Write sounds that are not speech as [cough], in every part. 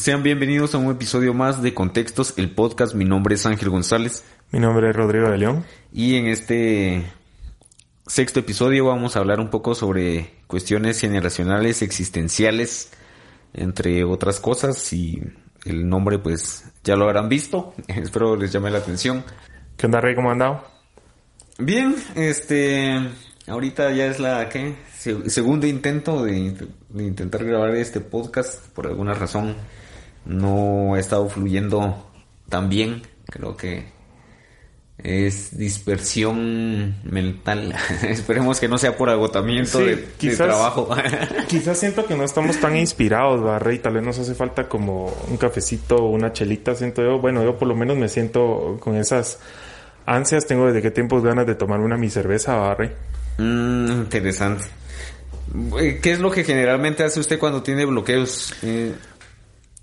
Sean bienvenidos a un episodio más de Contextos, el podcast. Mi nombre es Ángel González. Mi nombre es Rodrigo de León. Y en este sexto episodio vamos a hablar un poco sobre cuestiones generacionales, existenciales, entre otras cosas. Y el nombre pues ya lo habrán visto. [laughs] Espero les llame la atención. ¿Qué onda, Rey? ¿Cómo andado? Bien, este... Ahorita ya es la ¿qué? segundo intento de, de intentar grabar este podcast. Por alguna razón no ha estado fluyendo tan bien. Creo que es dispersión mental. [laughs] Esperemos que no sea por agotamiento de, trabajo. [laughs] quizás siento que no estamos tan inspirados, Barre, y tal vez nos hace falta como un cafecito o una chelita, siento yo. Bueno, yo por lo menos me siento con esas ansias. Tengo desde qué tiempos ganas de tomar una mi cerveza, Barre. Mm, interesante. ¿Qué es lo que generalmente hace usted cuando tiene bloqueos? Eh,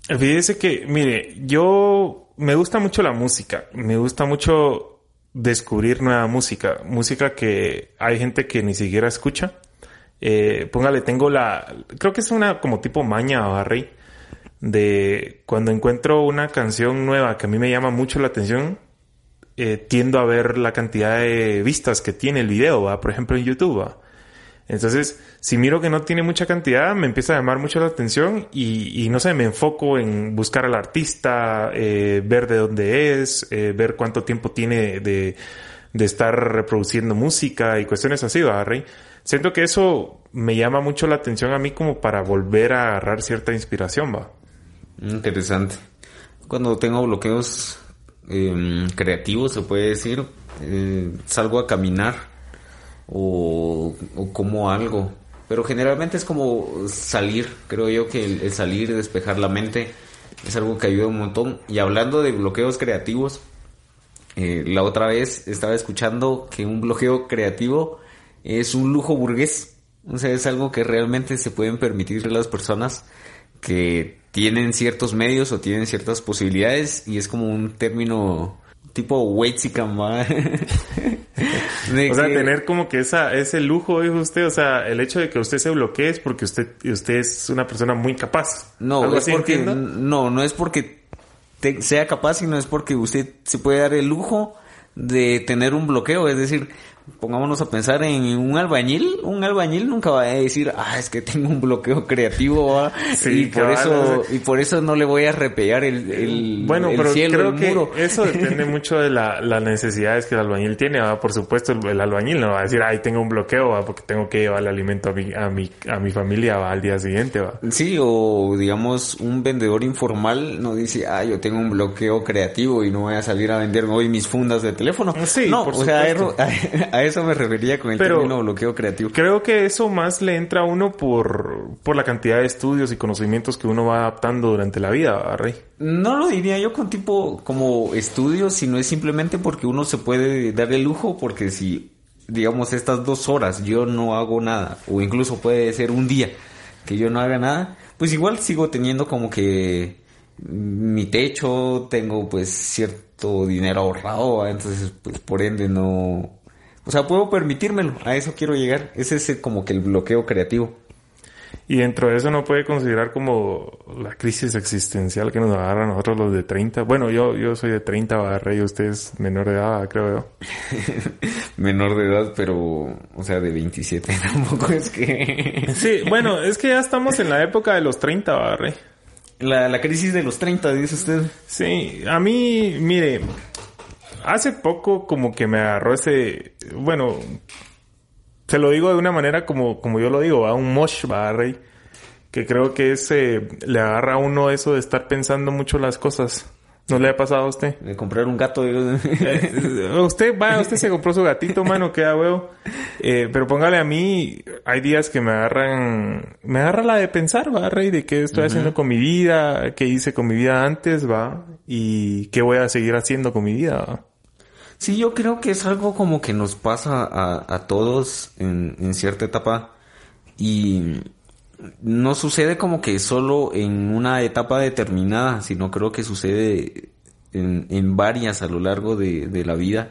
Fíjese que, mire, yo me gusta mucho la música, me gusta mucho descubrir nueva música, música que hay gente que ni siquiera escucha. Eh, póngale, tengo la, creo que es una como tipo maña, Barry, de cuando encuentro una canción nueva que a mí me llama mucho la atención, eh, tiendo a ver la cantidad de vistas que tiene el video, ¿va? por ejemplo en YouTube. ¿va? Entonces, si miro que no tiene mucha cantidad, me empieza a llamar mucho la atención y, no sé, me enfoco en buscar al artista, eh, ver de dónde es, eh, ver cuánto tiempo tiene de, estar reproduciendo música y cuestiones así, ¿verdad, Rey? Siento que eso me llama mucho la atención a mí como para volver a agarrar cierta inspiración, va. Interesante. Cuando tengo bloqueos em, creativos, se puede decir, eh, salgo a caminar o, como algo. Pero generalmente es como salir, creo yo que el, salir despejar la mente es algo que ayuda un montón. Y hablando de bloqueos creativos, eh, la otra vez estaba escuchando que un bloqueo creativo es un lujo burgués. O sea, es algo que realmente se pueden permitir las personas que tienen ciertos medios o tienen ciertas posibilidades y es como un término tipo Weitzicam, [laughs] o sea, tener como que esa, ese lujo, dijo usted, o sea, el hecho de que usted se bloquee es porque usted, usted es una persona muy capaz. No, es porque, no, no es porque sea capaz, sino es porque usted se puede dar el lujo de tener un bloqueo, es decir, pongámonos a pensar en un albañil, un albañil nunca va a decir, ah, es que tengo un bloqueo creativo, y por eso, y por eso no le voy a repellar el, el, bueno, pero creo que eso [laughs] depende mucho de la, las necesidades que el albañil tiene, por supuesto, el, albañil no va a decir, ay, tengo un bloqueo, porque tengo que llevar el alimento a mi, a mi, a mi familia al día siguiente, ¿va? Sí, o digamos, un vendedor informal no dice, ah, yo tengo un bloqueo creativo y no voy a salir a vender hoy mis fundas de teléfono. Sí, no, o sea, [laughs] a eso me refería con el término bloqueo creativo. Creo que eso más le entra a uno por, por la cantidad de estudios y conocimientos que uno va adaptando durante la vida, Rey. No lo diría yo con tipo como estudios, sino es simplemente porque uno se puede dar el lujo, porque si, digamos, estas dos horas yo no hago nada, o incluso puede ser un día que yo no haga nada, pues igual sigo teniendo como que mi techo, tengo pues cierto dinero ahorrado, entonces pues por ende no o sea, puedo permitírmelo, a eso quiero llegar. Ese es como que el bloqueo creativo. Y dentro de eso no puede considerar como la crisis existencial que nos agarra a nosotros los de 30. Bueno, yo, yo soy de 30, barra, y usted es menor de edad, creo yo. [laughs] menor de edad, pero, o sea, de 27 [laughs] tampoco es que... [laughs] sí, bueno, es que ya estamos en la época de los 30, barra. La, la crisis de los 30, dice usted. Sí, a mí, mire, hace poco como que me agarró ese, bueno, se lo digo de una manera como, como yo lo digo, a un mosh, va, Rey, que creo que ese le agarra a uno eso de estar pensando mucho las cosas. ¿No le ha pasado a usted? De comprar un gato. Eh, usted, va, usted se compró su gatito, mano, queda huevo. Eh, pero póngale a mí, hay días que me agarran, me agarra la de pensar, va, Rey, de qué estoy haciendo con mi vida, qué hice con mi vida antes, va, y qué voy a seguir haciendo con mi vida, va. Sí, yo creo que es algo como que nos pasa a, a todos en, en, cierta etapa y no sucede como que solo en una etapa determinada, sino creo que sucede en, en varias a lo largo de, de, la vida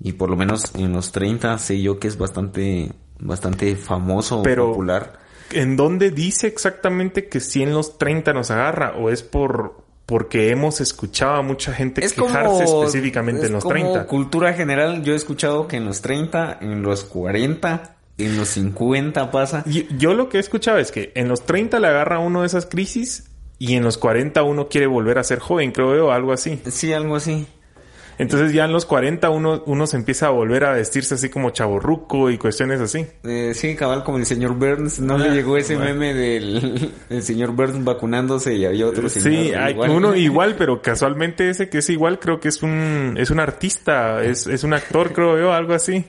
y por lo menos en los 30 sé yo que es bastante bastante famoso pero, popular. ¿En dónde dice exactamente que si en los 30 nos agarra? ¿O es por porque hemos escuchado a mucha gente quejarse específicamente en los como 30? cultura general, yo he escuchado que en los 30, en los 40, en los 50 pasa. Yo, lo que he escuchado es que en los 30 le agarra uno de esas crisis y en los 40 uno quiere volver a ser joven, creo yo, algo así. Sí, algo así. Entonces ya en los 40 uno, uno se empieza a volver a vestirse así como chaborruco y cuestiones así. Eh, sí, cabal, como el señor Burns. No le ah, llegó ese meme del [laughs] el señor Burns vacunándose y había otro señor. Sí, hay uno [laughs] igual, pero casualmente ese que es igual creo que es un, es un artista, es, es un actor creo yo, algo así.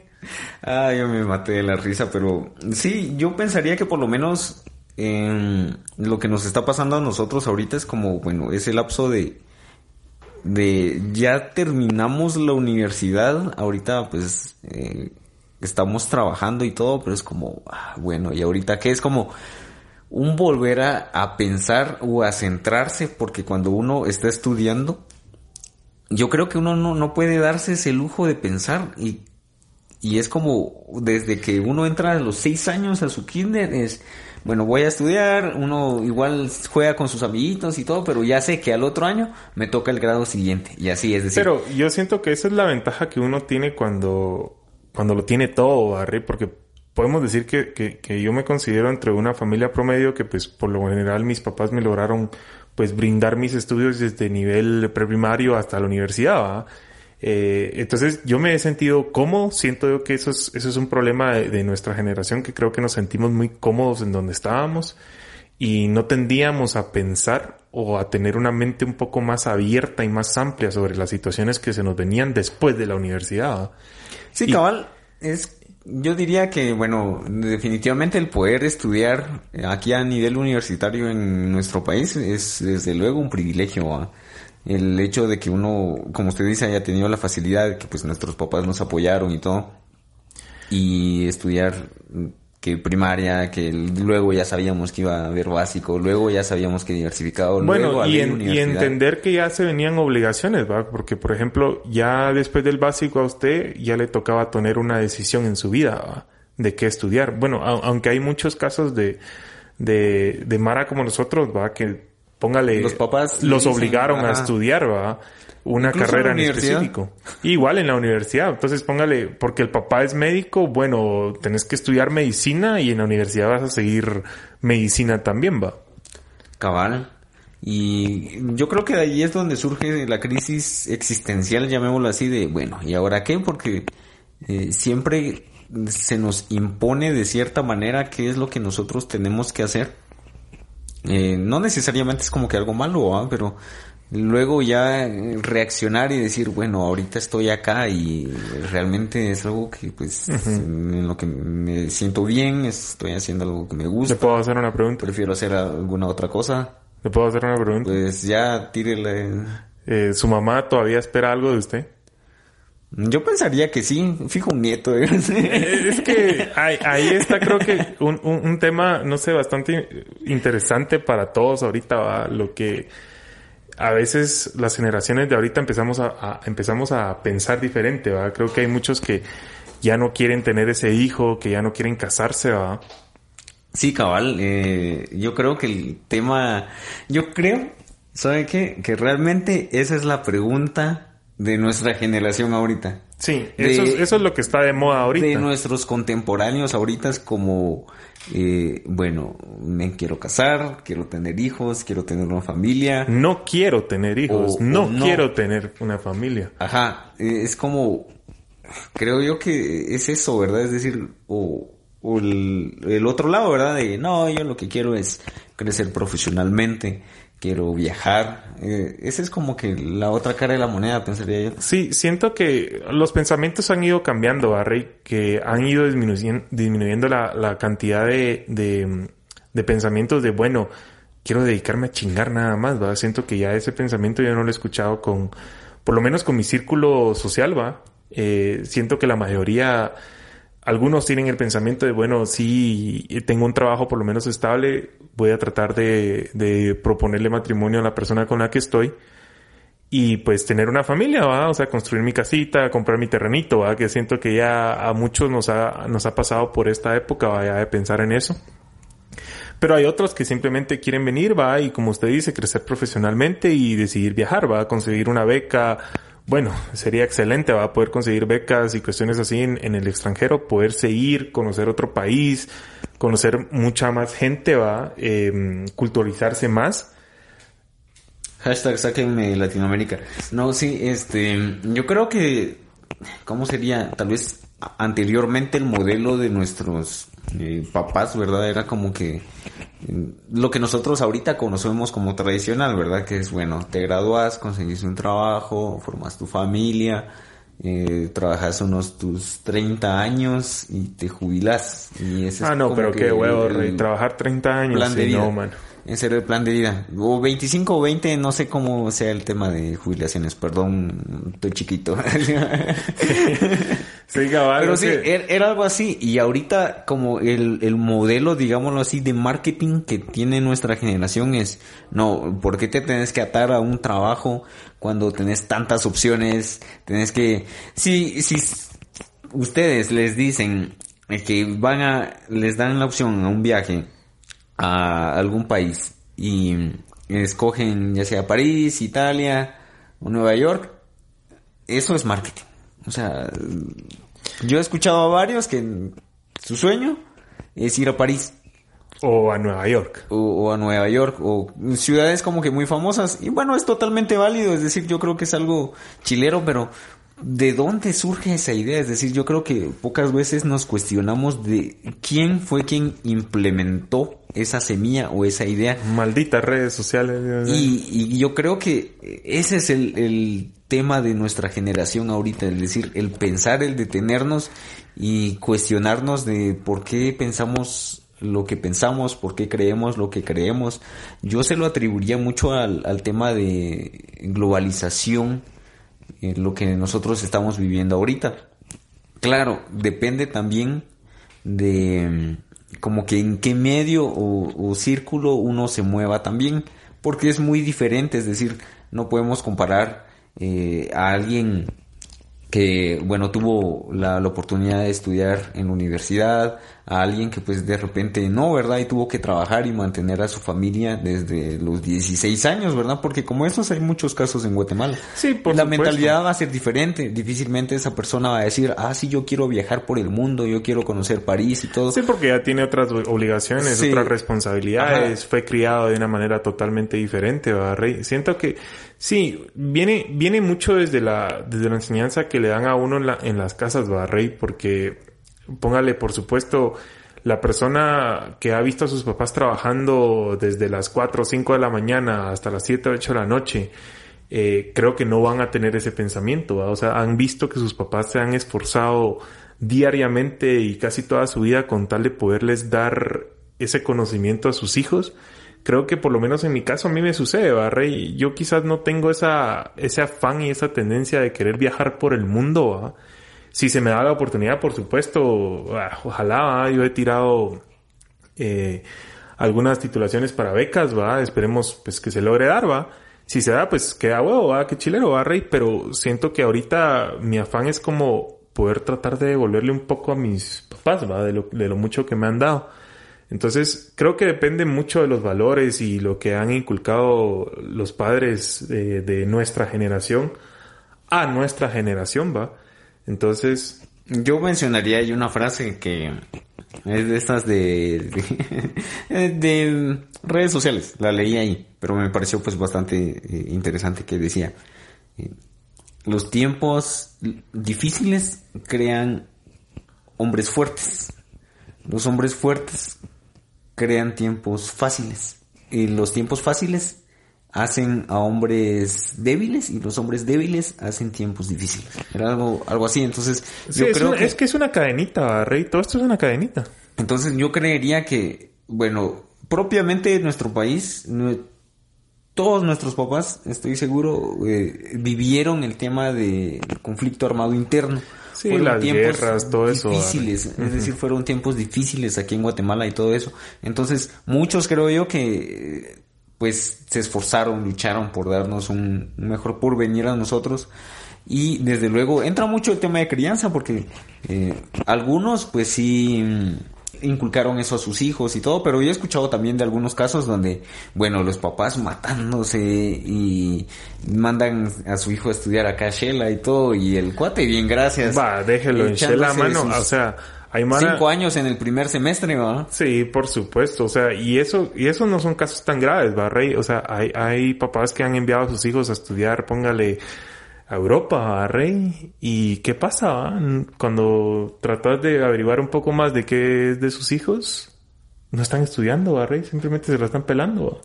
Ah, yo me maté de la risa, pero sí, yo pensaría que por lo menos lo que nos está pasando a nosotros ahorita es como, bueno, ese lapso de de ya terminamos la universidad, ahorita pues eh, estamos trabajando y todo, pero es como, ah, bueno, y ahorita que es como un volver a, pensar o a centrarse, porque cuando uno está estudiando, yo creo que uno no, no puede darse ese lujo de pensar y, y es como desde que uno entra a los seis años a su kinder es bueno, voy a estudiar, uno igual juega con sus amiguitos y todo, pero ya sé que al otro año me toca el grado siguiente. Y así es decir. Pero yo siento que esa es la ventaja que uno tiene cuando, cuando lo tiene todo, Barry, porque podemos decir que, que, que, yo me considero entre una familia promedio que pues por lo general mis papás me lograron pues brindar mis estudios desde nivel preprimario hasta la universidad, ¿va? Eh, entonces yo me he sentido cómodo, siento yo que eso es, eso es un problema de, nuestra generación, que creo que nos sentimos muy cómodos en donde estábamos y no tendíamos a pensar o a tener una mente un poco más abierta y más amplia sobre las situaciones que se nos venían después de la universidad. Sí, cabal, es, yo diría que, bueno, definitivamente el poder estudiar aquí a nivel universitario en nuestro país es desde luego un privilegio el hecho de que uno, como usted dice, haya tenido la facilidad de que pues nuestros papás nos apoyaron y todo, y estudiar que primaria, que luego ya sabíamos que iba a haber básico, luego ya sabíamos que diversificado, bueno, luego y, y entender que ya se venían obligaciones, ¿va? Porque, por ejemplo, ya después del básico a usted ya le tocaba tener una decisión en su vida, De qué estudiar. Bueno, aunque hay muchos casos de, de, de Mara como nosotros, ¿va? Que póngale, los papás los obligaron a estudiar, ¿va? Una carrera en específico. Igual en la universidad. Entonces póngale, porque el papá es médico, bueno, tenés que estudiar medicina y en la universidad vas a seguir medicina también, va. Cabal. Y yo creo que de ahí es donde surge la crisis existencial, llamémoslo así, de, bueno, ¿y ahora qué? Porque eh, siempre se nos impone de cierta manera qué es lo que nosotros tenemos que hacer eh, no necesariamente es como que algo malo, pero luego ya reaccionar y decir, bueno, ahorita estoy acá y realmente es algo que pues en lo que me siento bien, estoy haciendo algo que me gusta. ¿Le puedo hacer una pregunta? Prefiero hacer alguna otra cosa. ¿Le puedo hacer una pregunta? Pues ya tírele. Eh, ¿Su mamá todavía espera algo de usted? Yo pensaría que sí, fijo un nieto. ¿eh? Es que ahí, está creo que un, un, tema, no sé, bastante interesante para todos ahorita, lo que a veces las generaciones de ahorita empezamos a, empezamos a pensar diferente, ¿va? Creo que hay muchos que ya no quieren tener ese hijo, que ya no quieren casarse, ¿va? Sí, cabal, eh, yo creo que el tema, yo creo, ¿sabe qué? Que realmente esa es la pregunta de nuestra generación ahorita. Sí, eso, es, eso, es, lo que está de moda ahorita. De nuestros contemporáneos ahorita es como, eh, bueno, me quiero casar, quiero tener hijos, quiero tener una familia. No quiero tener hijos, no, quiero tener una familia. Ajá, eh, es como, creo yo que es eso, ¿verdad? Es decir, o, o el, el otro lado, ¿verdad? De, no, yo lo que quiero es crecer profesionalmente quiero viajar. Eh, esa es como que la otra cara de la moneda, pensaría yo. Sí, siento que los pensamientos han ido cambiando, Barry, que han ido disminuyendo, la, la cantidad de, de, de, pensamientos de, bueno, quiero dedicarme a chingar nada más, ¿va? Siento que ya ese pensamiento yo no lo he escuchado con, por lo menos con mi círculo social, ¿va? Eh, siento que la mayoría algunos tienen el pensamiento de, bueno, si tengo un trabajo por lo menos estable, voy a tratar de, proponerle matrimonio a la persona con la que estoy y pues tener una familia, ¿va? O sea, construir mi casita, comprar mi terrenito, ¿va? Que siento que ya a muchos nos ha, nos ha pasado por esta época, ¿va? de pensar en eso. Pero hay otros que simplemente quieren venir, va, y como usted dice, crecer profesionalmente y decidir viajar, va, conseguir una beca. Bueno, sería excelente, va a poder conseguir becas y cuestiones así en, el extranjero, poderse ir, conocer otro país, conocer mucha más gente, va, eh, culturalizarse más. Hashtag sáquenme Latinoamérica. No, sí, este, yo creo que, ¿cómo sería? Tal vez anteriormente el modelo de nuestros eh, papás, ¿verdad? Era como que eh, lo que nosotros ahorita conocemos como tradicional, ¿verdad? Que es, bueno, te gradúas, conseguís un trabajo, formas tu familia, eh, trabajas unos tus 30 años y te jubilas. Y ese ah, es no, pero qué huevo, trabajar 30 años. plan de vida. no, man. Ese era el plan de vida. O 25 o 20, no sé cómo sea el tema de jubilaciones. Perdón, estoy chiquito. [laughs] Sí, cabal. Pero sí, que- er- era algo así. Y ahorita como el, el modelo, digámoslo así, de marketing que tiene nuestra generación es, no, ¿por qué te tenés que atar a un trabajo cuando tenés tantas opciones? Tenés que, si, si ustedes les dicen que van a, les dan la opción a un viaje a algún país y escogen ya sea París, Italia o Nueva York, eso es marketing. O sea, yo he escuchado a varios que su sueño es ir a París O a Nueva York. o, o a Nueva York o ciudades como que muy famosas. Y bueno, es totalmente válido. Es decir, yo creo que es algo chilero, pero ¿de dónde surge esa idea? Es decir, yo creo que pocas veces nos cuestionamos de quién fue quien implementó esa semilla o esa idea. Malditas redes sociales. Y yo creo que ese es el, el tema de nuestra generación ahorita, es decir, el pensar, el detenernos y cuestionarnos de por qué pensamos lo que pensamos, por qué creemos lo que creemos. Yo se lo atribuiría mucho al, al tema de globalización, eh, lo que nosotros estamos viviendo ahorita. Claro, depende también de mm, como que en qué medio o, círculo uno se mueva también, porque es muy diferente, es decir, no podemos comparar eh, a alguien que, bueno, tuvo la, la oportunidad de estudiar en la universidad, a alguien que pues de repente no, ¿verdad? Y tuvo que trabajar y mantener a su familia desde los 16 años, ¿verdad? Porque como esos hay muchos casos en Guatemala. Sí, por La supuesto. mentalidad va a ser diferente. Difícilmente esa persona va a decir, ah, sí, yo quiero viajar por el mundo, yo quiero conocer París y todo. Sí, porque ya tiene otras obligaciones, Sí. otras responsabilidades, Ajá. fue criado de una manera totalmente diferente, ¿verdad, Rey? Siento que sí, viene, viene mucho desde la, desde la enseñanza que le dan a uno en, la- en las casas, ¿verdad, Rey? Porque, póngale, por supuesto, la persona que ha visto a sus papás trabajando desde las 4 o 5 de la mañana hasta las 7 o 8 de la noche, eh, creo que no van a tener ese pensamiento, ¿va? o sea, han visto que sus papás se han esforzado diariamente y casi toda su vida con tal de poderles dar ese conocimiento a sus hijos. Creo que por lo menos en mi caso a mí me sucede, ¿va, Rey? Yo quizás no tengo esa, ese afán y esa tendencia de querer viajar por el mundo, ¿va? Si se me da la oportunidad, por supuesto, ah, ojalá, ¿va? yo he tirado eh, algunas titulaciones para becas, va, esperemos pues que se logre dar, va. Si se da, pues queda huevo, va, qué chilero, va, Rey, pero siento que ahorita mi afán es como poder tratar de devolverle un poco a mis papás, va, de lo, de lo mucho que me han dado. Entonces, creo que depende mucho de los valores y lo que han inculcado los padres de, de nuestra generación a nuestra generación, va. Entonces, Yo mencionaría ahí una frase que es de estas de, de, [laughs] de redes sociales. La leí ahí, pero me pareció pues bastante eh, interesante que decía, eh, los tiempos difíciles crean hombres fuertes. Los hombres fuertes crean tiempos fáciles. Y los tiempos fáciles hacen a hombres débiles y los hombres débiles hacen tiempos difíciles. Era algo, algo así. Entonces, sí, yo es, creo una- que, es que es una cadenita, Rey, todo esto es una cadenita. entonces yo creería que, bueno, propiamente en nuestro país, todos nuestros papás, estoy seguro, eh, vivieron el tema de conflicto armado interno. Sí, las guerras, todo eso, Difíciles, es decir, fueron tiempos difíciles aquí en Guatemala y todo eso. Entonces, muchos creo yo que, pues, se esforzaron, lucharon por darnos un un mejor porvenir a nosotros. Y desde luego entra mucho el tema de crianza porque eh, algunos pues sí inculcaron eso a sus hijos y todo, pero yo he escuchado también de algunos casos donde, bueno, los papás matándose y mandan a su hijo a estudiar acá a Shela y todo, y el cuate, bien, gracias. Va, déjelo en Shela, mano, o sea, hay Cinco años en el primer semestre, ¿no? Sí, por supuesto, o sea, y eso, y eso no son casos tan graves, ¿va, Rey? O sea, hay, hay papás que han enviado a sus hijos a estudiar, póngale, a Europa, Rey. ¿Y qué pasa cuando tratas de averiguar un poco más de qué es de sus hijos? No están estudiando, Rey, simplemente se la están pelando.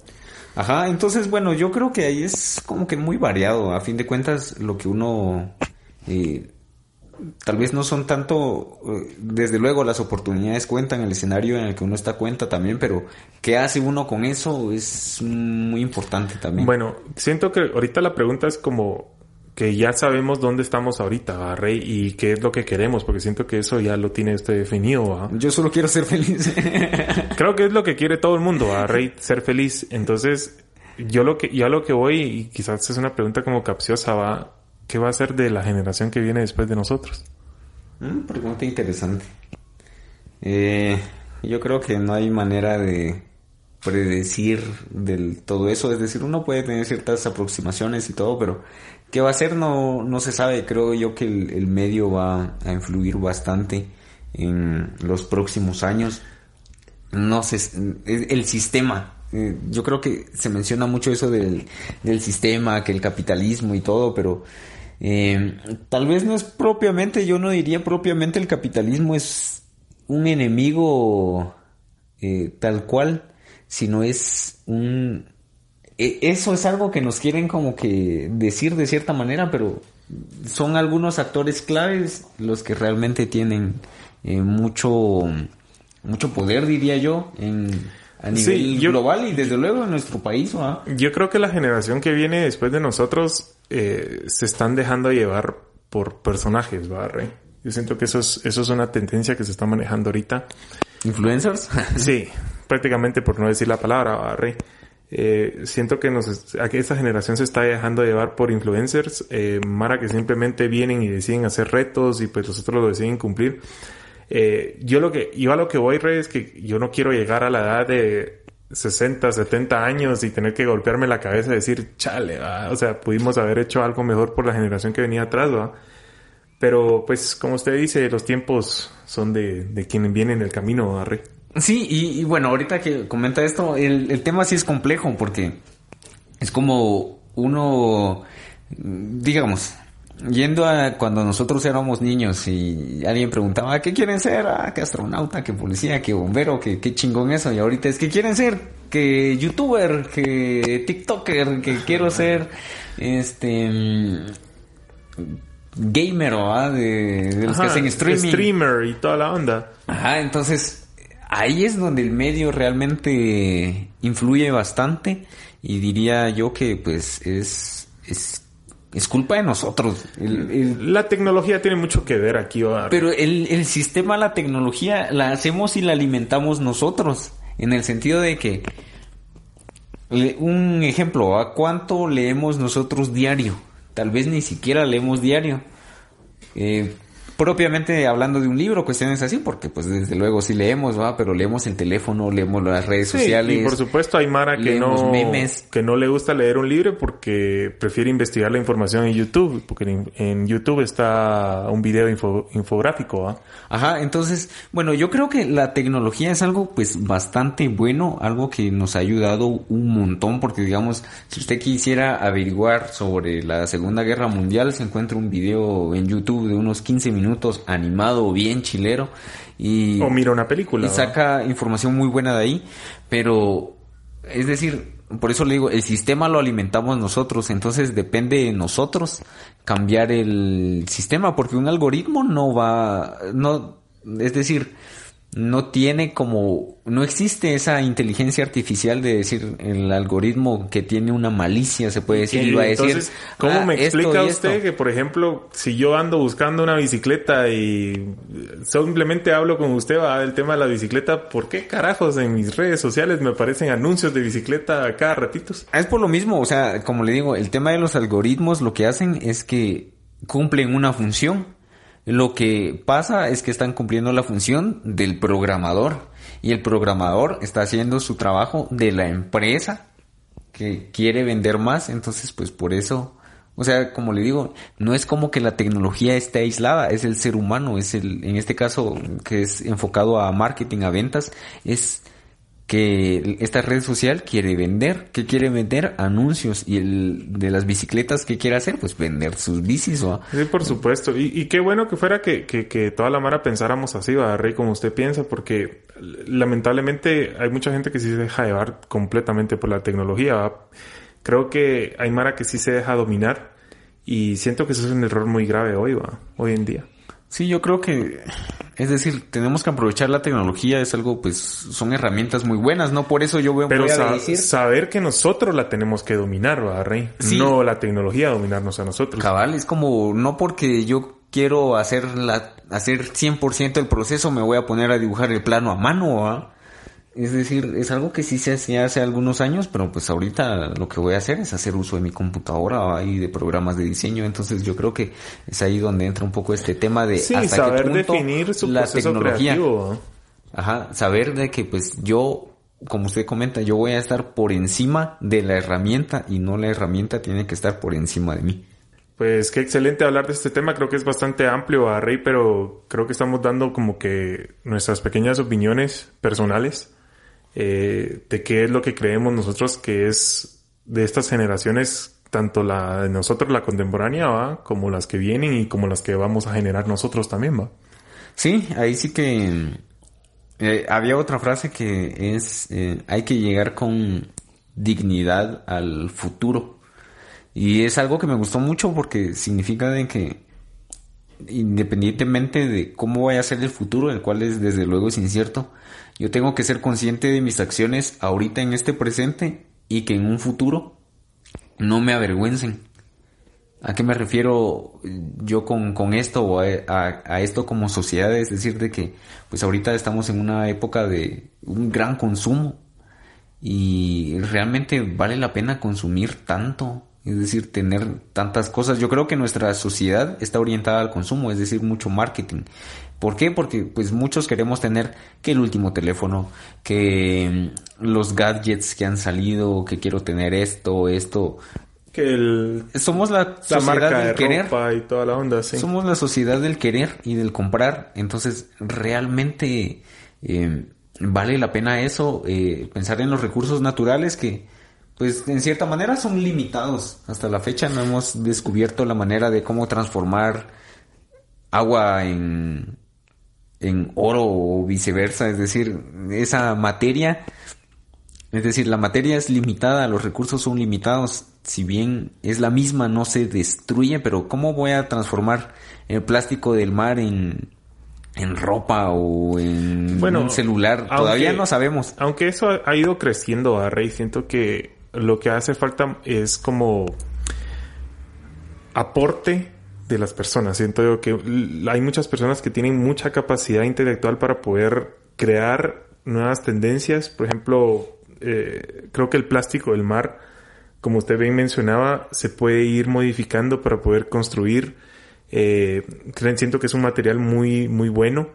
Ajá, entonces bueno, yo creo que ahí es como que muy variado. A fin de cuentas, lo que uno eh, tal vez no son tanto, eh, desde luego las oportunidades cuentan, el escenario en el que uno está cuenta también, pero qué hace uno con eso es muy importante también. Bueno, siento que ahorita la pregunta es como que ya sabemos dónde estamos ahorita, Rey, y qué es lo que queremos, porque siento que eso ya lo tiene usted definido. Yo solo quiero ser feliz. [laughs] Creo que es lo que quiere todo el mundo, Rey, ser feliz. Entonces, yo lo que, yo a lo que voy, y quizás es una pregunta como capciosa, va, ¿qué va a ser de la generación que viene después de nosotros? Mm, pregunta interesante. Eh, yo creo que no hay manera de predecir del todo eso, es decir, uno puede tener ciertas aproximaciones y todo, pero ¿Qué va a ser? No, no se sabe. Creo yo que el, medio va a influir bastante en los próximos años. No sé, el sistema. Eh, yo creo que se menciona mucho eso del, sistema, que el capitalismo y todo, pero eh, tal vez no es propiamente, yo no diría propiamente el capitalismo es un enemigo eh, tal cual, sino es un, eso es algo que nos quieren como que decir de cierta manera, pero son algunos actores claves los que realmente tienen eh, mucho mucho poder, diría yo, en a nivel global y desde luego en nuestro país. Yo creo que la generación que viene después de nosotros eh, se están dejando llevar por personajes, ¿va, Yo siento que eso es, eso es una tendencia que se está manejando ahorita. ¿Influencers? [laughs] sí, prácticamente por no decir la palabra, ¿va, Rey? Eh, siento que nos, esta generación se está dejando llevar por influencers, eh, Mara que simplemente vienen y deciden hacer retos y pues los otros lo deciden cumplir. Eh, yo lo que, yo a lo que voy, Rey, es que yo no quiero llegar a la edad de 60, 70 años y tener que golpearme la cabeza y decir, chale, o sea, pudimos haber hecho algo mejor por la generación que venía atrás, ¿va? Pero pues, como usted dice, los tiempos son de, de quien viene en el camino, Rey. Sí, y, bueno, ahorita que comenta esto, el, el tema sí es complejo porque es como uno, digamos, yendo a cuando nosotros éramos niños y alguien preguntaba, ¿qué quieren ser? Ah, que astronauta, que policía, que bombero, que qué chingón eso. Y ahorita es que quieren ser, que youtuber, que tiktoker, que quiero ser, este, gamer, ¿ah? De, los que hacen streaming. Streamer y toda la onda. Ajá, entonces ahí es donde el medio realmente influye bastante y diría yo que pues es, es, culpa de nosotros. la tecnología tiene mucho que ver aquí. Pero el, el sistema, la tecnología, la hacemos y la alimentamos nosotros. En el sentido de que, un ejemplo, ¿a cuánto leemos nosotros diario? Tal vez ni siquiera leemos diario. Eh, propiamente hablando de un libro, cuestiones así, porque pues desde luego sí leemos, va, pero leemos el teléfono, leemos las redes sociales. Y por supuesto hay Mara que no, memes. que no le gusta leer un libro porque prefiere investigar la información en YouTube, porque en, YouTube está un video infográfico, ¿va? Ajá, entonces, bueno, yo creo que la tecnología es algo pues bastante bueno, algo que nos ha ayudado un montón, porque digamos, si usted quisiera averiguar sobre la Segunda Guerra Mundial, se encuentra un video en YouTube de unos 15 minutos animado, bien chilero. Y, o mira una película. Y saca información muy buena de ahí. Pero, es decir, por eso le digo, el sistema lo alimentamos nosotros, entonces depende de nosotros cambiar el sistema, porque un algoritmo no va, no, es decir, no tiene como, no existe esa inteligencia artificial de decir el algoritmo que tiene una malicia, se puede decir, y va a decir. ¿Cómo ah, me explica usted que, por ejemplo, si yo ando buscando una bicicleta y simplemente hablo con usted va del tema de la bicicleta, ¿por qué carajos en mis redes sociales me aparecen anuncios de bicicleta cada ratitos? Es por lo mismo, o sea, como le digo, el tema de los algoritmos lo que hacen es que cumplen una función Lo que pasa es que están cumpliendo la función del programador y el programador está haciendo su trabajo de la empresa que quiere vender más, entonces pues por eso, o sea, como le digo, no es como que la tecnología esté aislada, es el ser humano, es el, en este caso que es enfocado a marketing, a ventas, es que esta red social quiere vender, que quiere vender anuncios y el de las bicicletas que quiere hacer, pues vender sus bicis o... Sí, por supuesto. Y, qué bueno que fuera que, que, toda la mara pensáramos así, va, Rey, como usted piensa, porque lamentablemente hay mucha gente que sí se deja llevar completamente por la tecnología. Creo que hay mara que sí se deja dominar y siento que eso es un error muy grave hoy, va, hoy en día. Sí, yo creo que, es decir, tenemos que aprovechar la tecnología, es algo, pues, son herramientas muy buenas, ¿no? Por eso yo veo, Pero saber que nosotros la tenemos que dominar, ¿va, Rey? No la tecnología dominarnos a nosotros. Cabal, es como, no porque yo quiero hacer la, hacer 100% el proceso, me voy a poner a dibujar el plano a mano, ¿va? Es decir, es algo que sí se hacía hace algunos años, pero pues ahorita lo que voy a hacer es hacer uso de mi computadora y de programas de diseño. Entonces yo creo que es ahí donde entra un poco este tema de sí, saber definir su la tecnología. Creativo. Ajá, saber de que pues yo, como usted comenta, yo voy a estar por encima de la herramienta y no la herramienta tiene que estar por encima de mí. Pues qué excelente hablar de este tema, creo que es bastante amplio a Rey, pero creo que estamos dando como que nuestras pequeñas opiniones personales eh, de qué es lo que creemos nosotros que es de estas generaciones, tanto la de nosotros, la contemporánea, ¿va? como las que vienen y como las que vamos a generar nosotros también, ¿va? Sí, ahí sí que eh, había otra frase que es eh, hay que llegar con dignidad al futuro. Y es algo que me gustó mucho porque significa de que independientemente de cómo vaya a ser el futuro, el cual es desde luego es incierto, yo tengo que ser consciente de mis acciones ahorita en este presente y que en un futuro no me avergüencen. ¿A qué me refiero yo con, con esto o a, a, esto como sociedad? Es decir, de que pues ahorita estamos en una época de un gran consumo y realmente vale la pena consumir tanto es decir, tener tantas cosas. Yo creo que nuestra sociedad está orientada al consumo, es decir, mucho marketing. ¿Por qué? Porque pues muchos queremos tener que el último teléfono, que mm, los gadgets que han salido, que quiero tener esto, esto. Que el, somos la, sociedad del querer. y toda la onda, sí. Somos la sociedad del querer y del comprar. Entonces, realmente eh, vale la pena eso, eh, pensar en los recursos naturales que pues en cierta manera son limitados. Hasta la fecha no hemos descubierto la manera de cómo transformar agua en, en oro o viceversa. Es decir, esa materia, es decir, la materia es limitada, los recursos son limitados. Si bien es la misma, no se destruye, pero ¿cómo voy a transformar el plástico del mar en, en ropa o en un celular? Todavía no sabemos. Aunque eso ha ido creciendo a Rey, siento que lo que hace falta es como aporte de las personas. Siento que hay muchas personas que tienen mucha capacidad intelectual para poder crear nuevas tendencias. Por ejemplo, eh, creo que el plástico del mar, como usted bien mencionaba, se puede ir modificando para poder construir. Eh, siento que es un material muy, muy bueno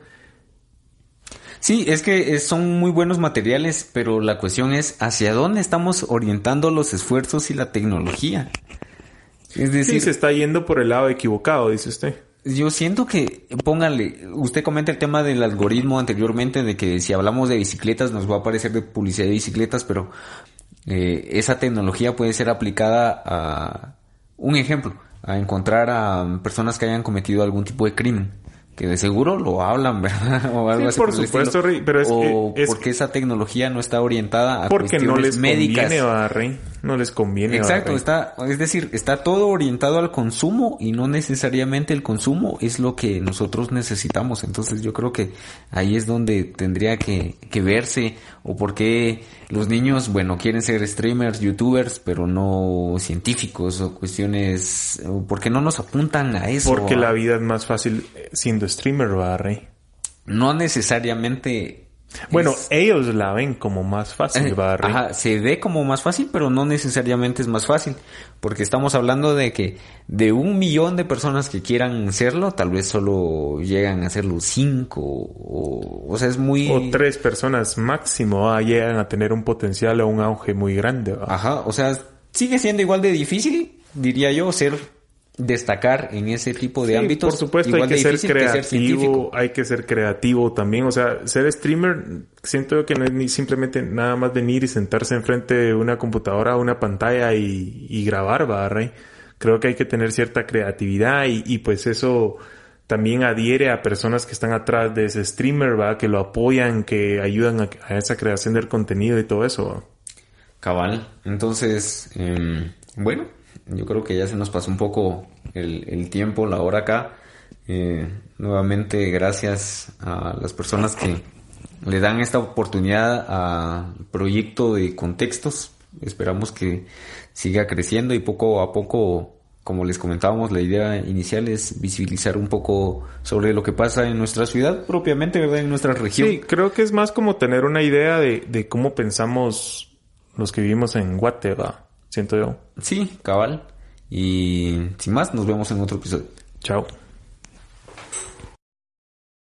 Sí, es que son muy buenos materiales, pero la cuestión es hacia dónde estamos orientando los esfuerzos y la tecnología. Es decir, sí, se está yendo por el lado equivocado, dice usted. Yo siento que, póngale, usted comenta el tema del algoritmo anteriormente, de que si hablamos de bicicletas nos va a aparecer de publicidad de bicicletas, pero eh, esa tecnología puede ser aplicada a, un ejemplo, a encontrar a personas que hayan cometido algún tipo de crimen que de seguro lo hablan, [laughs] ¿verdad? O algo sí, por, supuesto, Rey, pero es, o porque esa tecnología no está orientada a porque no les médicas. conviene, Rey. No les conviene. Exacto, está, es decir, está todo orientado al consumo y no necesariamente el consumo es lo que nosotros necesitamos. Entonces yo creo que ahí es donde tendría que, que verse o por qué los niños, bueno, quieren ser streamers, youtubers, pero no científicos o cuestiones, ¿por qué no nos apuntan a eso? Porque la vida es más fácil siendo streamer, ¿verdad, Rey? No necesariamente Bueno, ellos la ven como más fácil, eh, Ajá, se ve como más fácil, pero no necesariamente es más fácil. Porque estamos hablando de que de un millón de personas que quieran hacerlo, tal vez solo llegan a hacerlo cinco. O, o sea, es muy... O tres personas máximo ah, llegan a tener un potencial o un auge muy grande. Ajá, o sea, sigue siendo igual de difícil, diría yo, ser destacar en ese tipo de ámbitos. Por supuesto, hay que ser creativo, hay que ser creativo también. O sea, ser streamer, siento que no es ni simplemente nada más venir y sentarse enfrente de una computadora o una pantalla y, grabar, ¿va, Rey? Creo que hay que tener cierta creatividad y, pues eso también adhiere a personas que están atrás de ese streamer, ¿va? Que lo apoyan, que ayudan a, esa creación del contenido y todo eso. Cabal. Entonces, em, bueno, yo creo que ya se nos pasó un poco el, tiempo, la hora acá. Eh, nuevamente, gracias a las personas que le dan esta oportunidad al proyecto de contextos. Esperamos que siga creciendo y poco a poco, como les comentábamos, la idea inicial es visibilizar un poco sobre lo que pasa en nuestra ciudad, propiamente, ¿verdad? En nuestra región. Sí, creo que es más como tener una idea de, de cómo pensamos los que vivimos en Guatemala siento yo. Sí, cabal. Y sin más, nos vemos en otro episodio. Chao.